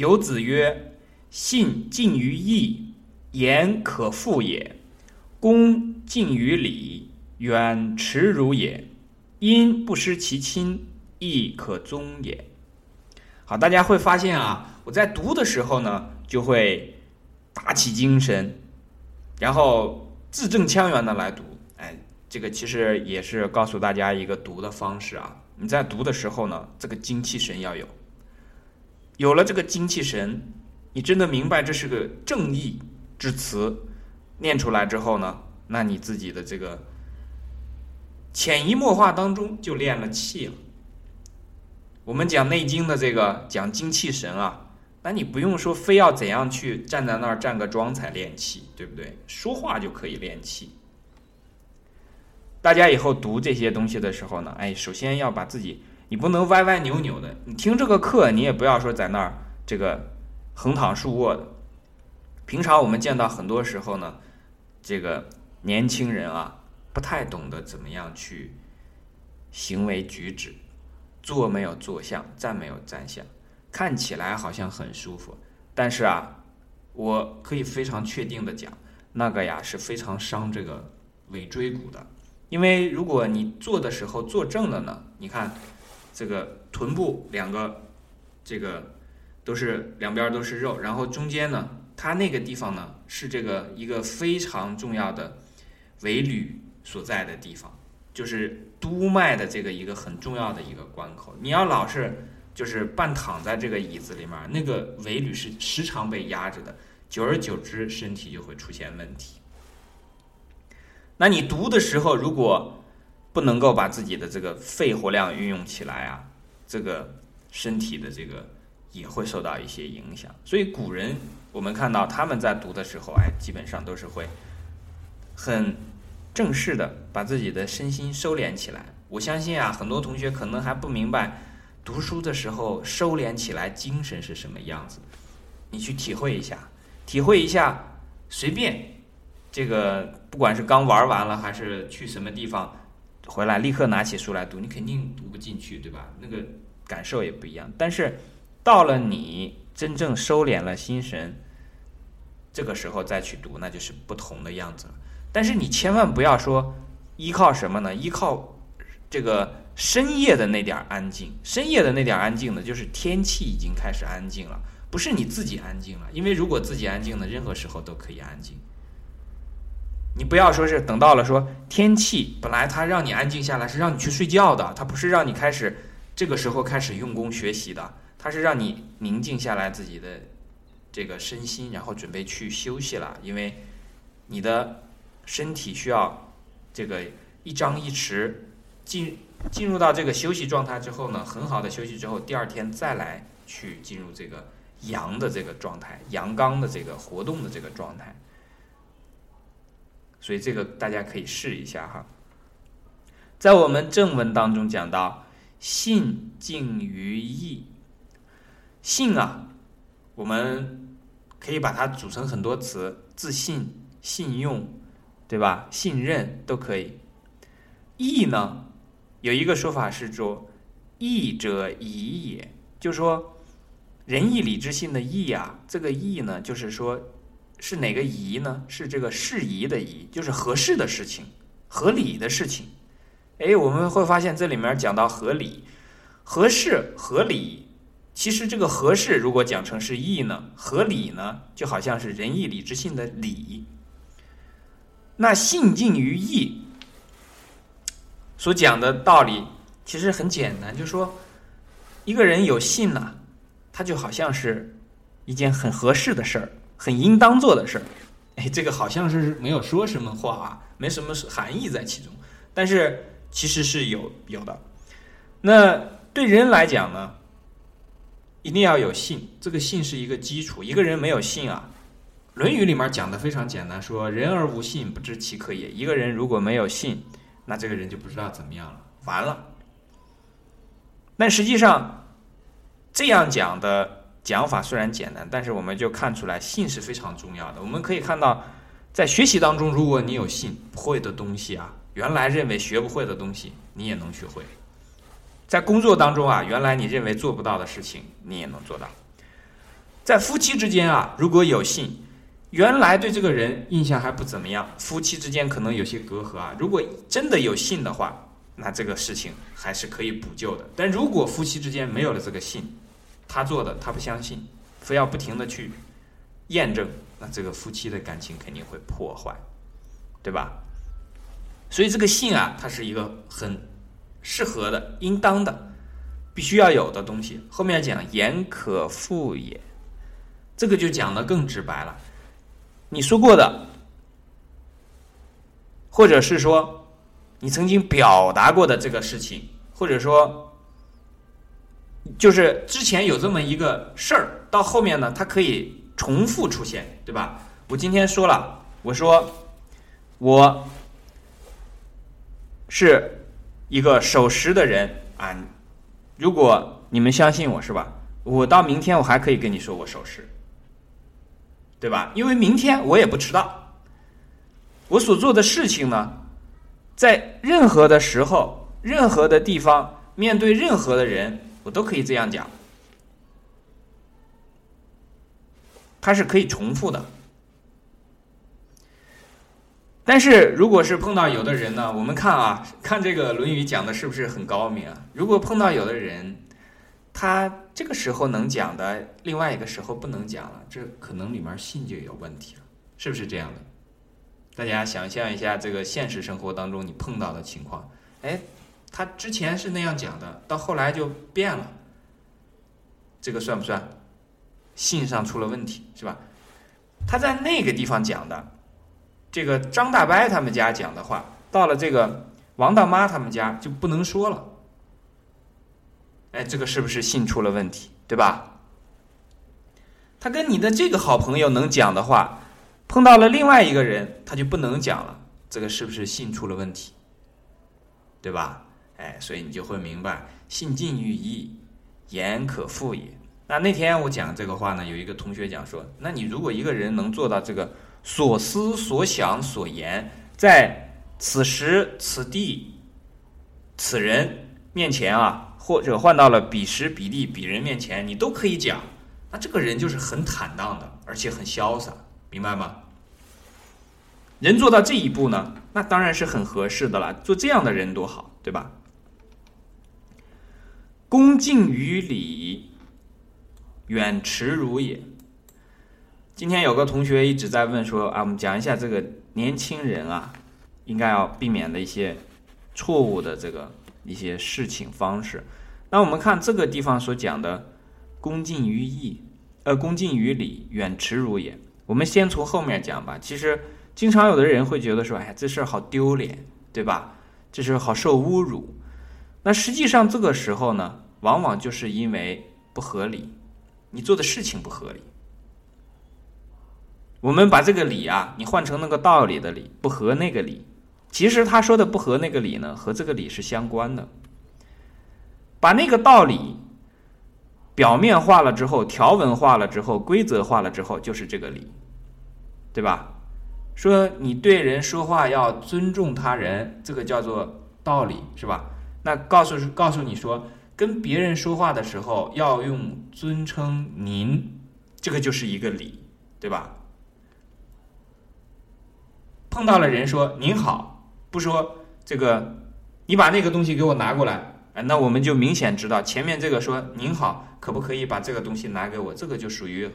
有子曰：“信近于义，言可复也；恭近于礼，远耻辱也。因不失其亲，亦可宗也。”好，大家会发现啊，我在读的时候呢，就会打起精神，然后字正腔圆的来读。哎，这个其实也是告诉大家一个读的方式啊。你在读的时候呢，这个精气神要有，有了这个精气神，你真的明白这是个正义之词，念出来之后呢，那你自己的这个潜移默化当中就练了气了。我们讲《内经》的这个讲精气神啊，那你不用说非要怎样去站在那儿站个桩才练气，对不对？说话就可以练气。大家以后读这些东西的时候呢，哎，首先要把自己，你不能歪歪扭扭的。你听这个课，你也不要说在那儿这个横躺竖卧的。平常我们见到很多时候呢，这个年轻人啊，不太懂得怎么样去行为举止，坐没有坐相，站没有站相，看起来好像很舒服，但是啊，我可以非常确定的讲，那个呀是非常伤这个尾椎骨的。因为如果你坐的时候坐正了呢，你看这个臀部两个这个都是两边都是肉，然后中间呢，它那个地方呢是这个一个非常重要的尾闾所在的地方，就是督脉的这个一个很重要的一个关口。你要老是就是半躺在这个椅子里面，那个尾闾是时常被压着的，久而久之身体就会出现问题。那你读的时候，如果不能够把自己的这个肺活量运用起来啊，这个身体的这个也会受到一些影响。所以古人我们看到他们在读的时候，哎，基本上都是会很正式的把自己的身心收敛起来。我相信啊，很多同学可能还不明白读书的时候收敛起来精神是什么样子，你去体会一下，体会一下，随便。这个不管是刚玩完了，还是去什么地方回来，立刻拿起书来读，你肯定读不进去，对吧？那个感受也不一样。但是到了你真正收敛了心神，这个时候再去读，那就是不同的样子了。但是你千万不要说依靠什么呢？依靠这个深夜的那点安静，深夜的那点安静呢，就是天气已经开始安静了，不是你自己安静了。因为如果自己安静呢，任何时候都可以安静。你不要说是等到了说天气本来它让你安静下来是让你去睡觉的，它不是让你开始这个时候开始用功学习的，它是让你宁静下来自己的这个身心，然后准备去休息了。因为你的身体需要这个一张一弛，进进入到这个休息状态之后呢，很好的休息之后，第二天再来去进入这个阳的这个状态，阳刚的这个活动的这个状态。所以这个大家可以试一下哈，在我们正文当中讲到“信敬于义”，信啊，我们可以把它组成很多词，自信、信用，对吧？信任都可以。义呢，有一个说法是说“义者宜也”，就说仁义礼智信的义啊，这个义呢，就是说。是哪个宜呢？是这个适宜的宜，就是合适的事情、合理的事情。哎，我们会发现这里面讲到合理、合适、合理。其实这个合适如果讲成是义呢，合理呢就好像是仁义礼智信的礼。那信近于义所讲的道理其实很简单，就说一个人有信呢，他就好像是一件很合适的事儿。很应当做的事儿，哎，这个好像是没有说什么话啊，没什么含义在其中，但是其实是有有的。那对人来讲呢，一定要有信，这个信是一个基础。一个人没有信啊，《论语》里面讲的非常简单，说人而无信，不知其可也。一个人如果没有信，那这个人就不知道怎么样了，完了。但实际上这样讲的。讲法虽然简单，但是我们就看出来信是非常重要的。我们可以看到，在学习当中，如果你有信，不会的东西啊，原来认为学不会的东西，你也能学会；在工作当中啊，原来你认为做不到的事情，你也能做到。在夫妻之间啊，如果有信，原来对这个人印象还不怎么样，夫妻之间可能有些隔阂啊。如果真的有信的话，那这个事情还是可以补救的。但如果夫妻之间没有了这个信，他做的他不相信，非要不停的去验证，那这个夫妻的感情肯定会破坏，对吧？所以这个信啊，它是一个很适合的、应当的、必须要有的东西。后面讲言可复也，这个就讲的更直白了。你说过的，或者是说你曾经表达过的这个事情，或者说就是之前有这么一个事儿，到后面呢，它可以重复出现，对吧？我今天说了，我说我是一个守时的人啊，如果你们相信我是吧？我到明天我还可以跟你说我守时。对吧？因为明天我也不迟到。我所做的事情呢，在任何的时候、任何的地方、面对任何的人，我都可以这样讲。它是可以重复的。但是，如果是碰到有的人呢，我们看啊，看这个《论语》讲的是不是很高明啊？如果碰到有的人，他这个时候能讲的，另外一个时候不能讲了，这可能里面信就有问题了，是不是这样的？大家想象一下，这个现实生活当中你碰到的情况，哎，他之前是那样讲的，到后来就变了，这个算不算信上出了问题，是吧？他在那个地方讲的，这个张大伯他们家讲的话，到了这个王大妈他们家就不能说了。哎，这个是不是信出了问题，对吧？他跟你的这个好朋友能讲的话，碰到了另外一个人，他就不能讲了，这个是不是信出了问题，对吧？哎，所以你就会明白，信近于义，言可复也。那那天我讲这个话呢，有一个同学讲说，那你如果一个人能做到这个所思所想所言，在此时此地此人面前啊。或者换到了彼时彼地彼人面前，你都可以讲，那这个人就是很坦荡的，而且很潇洒，明白吗？人做到这一步呢，那当然是很合适的了。做这样的人多好，对吧？恭敬于礼，远耻辱也。今天有个同学一直在问说啊，我们讲一下这个年轻人啊，应该要避免的一些错误的这个一些事情方式。那我们看这个地方所讲的“恭敬于义”，呃，“恭敬于礼，远耻辱也”。我们先从后面讲吧。其实，经常有的人会觉得说：“哎，这事儿好丢脸，对吧？这事好受侮辱。”那实际上这个时候呢，往往就是因为不合理，你做的事情不合理。我们把这个“理”啊，你换成那个道理的“理”，不合那个理。其实他说的不合那个理呢，和这个理是相关的。把那个道理表面化了之后，条文化了之后，规则化了之后，就是这个理，对吧？说你对人说话要尊重他人，这个叫做道理，是吧？那告诉告诉你说，跟别人说话的时候要用尊称您，这个就是一个礼，对吧？碰到了人说您好，不说这个，你把那个东西给我拿过来。哎，那我们就明显知道，前面这个说“您好，可不可以把这个东西拿给我？”这个就属于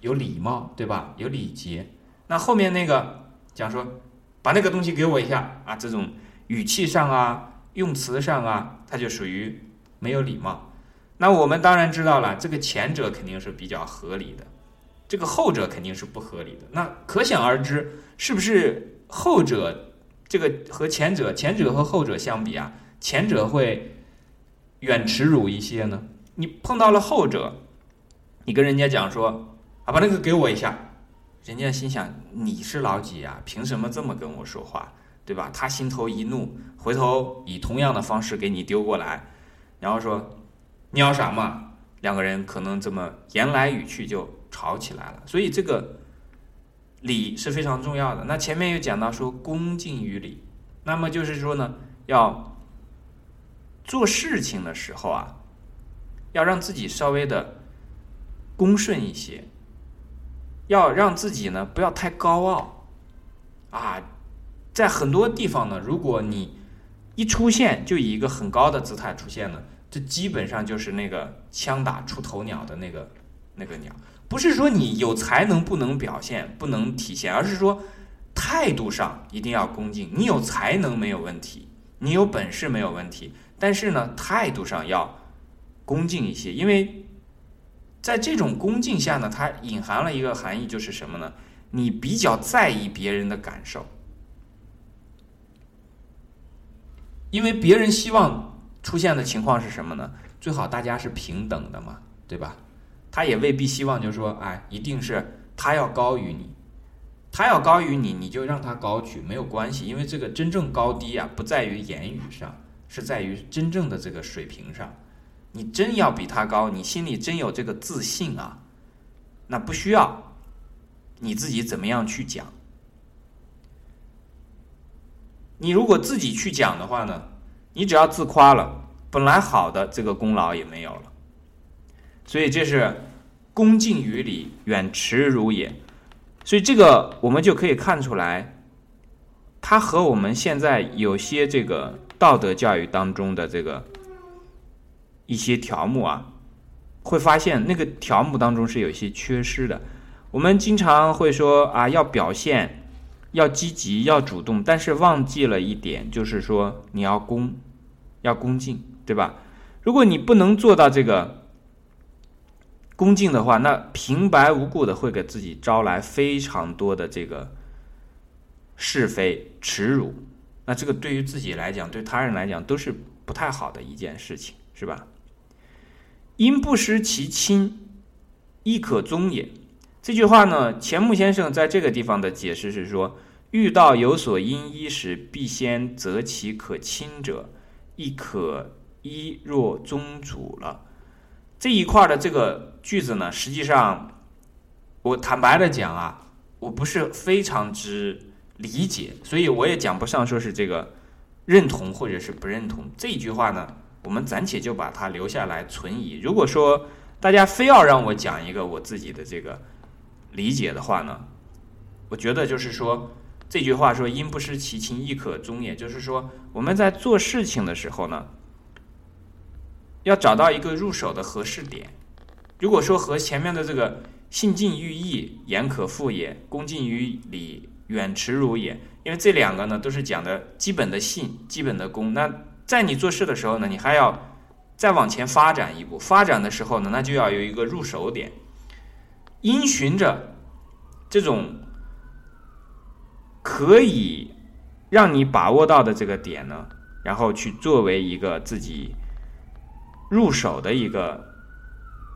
有礼貌，对吧？有礼节。那后面那个讲说“把那个东西给我一下”啊，这种语气上啊、用词上啊，它就属于没有礼貌。那我们当然知道了，这个前者肯定是比较合理的，这个后者肯定是不合理的。那可想而知，是不是后者这个和前者、前者和后者相比啊，前者会？远耻辱一些呢？你碰到了后者，你跟人家讲说啊，把那个给我一下，人家心想你是老几呀？凭什么这么跟我说话，对吧？他心头一怒，回头以同样的方式给你丢过来，然后说你要啥嘛？两个人可能这么言来语去就吵起来了。所以这个礼是非常重要的。那前面又讲到说恭敬于礼，那么就是说呢，要。做事情的时候啊，要让自己稍微的恭顺一些，要让自己呢不要太高傲啊。在很多地方呢，如果你一出现就以一个很高的姿态出现呢，这基本上就是那个枪打出头鸟的那个那个鸟。不是说你有才能不能表现、不能体现，而是说态度上一定要恭敬。你有才能没有问题，你有本事没有问题，但是呢，态度上要恭敬一些，因为在这种恭敬下呢，它隐含了一个含义，就是什么呢？你比较在意别人的感受。因为别人希望出现的情况是什么呢？最好大家是平等的嘛，对吧？他也未必希望，就是说，哎，一定是他要高于你，他要高于你，你就让他高去，没有关系。因为这个真正高低啊，不在于言语上，是在于真正的这个水平上。你真要比他高，你心里真有这个自信啊，那不需要你自己怎么样去讲。你如果自己去讲的话呢，你只要自夸了，本来好的这个功劳也没有了。所以这是恭敬于礼，远耻辱也。所以这个我们就可以看出来，它和我们现在有些这个道德教育当中的这个一些条目啊，会发现那个条目当中是有些缺失的。我们经常会说啊，要表现。要积极，要主动，但是忘记了一点，就是说你要恭，要恭敬，对吧？如果你不能做到这个恭敬的话，那平白无故的会给自己招来非常多的这个是非、耻辱。那这个对于自己来讲，对他人来讲，都是不太好的一件事情，是吧？因不失其亲，亦可宗也。这句话呢，钱穆先生在这个地方的解释是说：遇到有所因依时，必先择其可亲者，亦可依若宗主了。这一块的这个句子呢，实际上我坦白的讲啊，我不是非常之理解，所以我也讲不上说是这个认同或者是不认同这句话呢。我们暂且就把它留下来存疑。如果说大家非要让我讲一个我自己的这个。理解的话呢，我觉得就是说这句话说“因不失其亲，亦可忠”，也就是说我们在做事情的时候呢，要找到一个入手的合适点。如果说和前面的这个“信近于义，言可复也；恭敬于礼，远耻辱也”，因为这两个呢都是讲的基本的信、基本的恭。那在你做事的时候呢，你还要再往前发展一步。发展的时候呢，那就要有一个入手点。因循着这种可以让你把握到的这个点呢，然后去作为一个自己入手的一个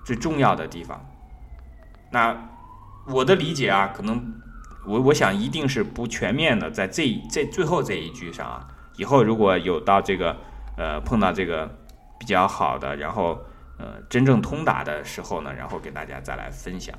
最重要的地方。那我的理解啊，可能我我想一定是不全面的，在这这最后这一句上啊，以后如果有到这个呃碰到这个比较好的，然后呃真正通达的时候呢，然后给大家再来分享。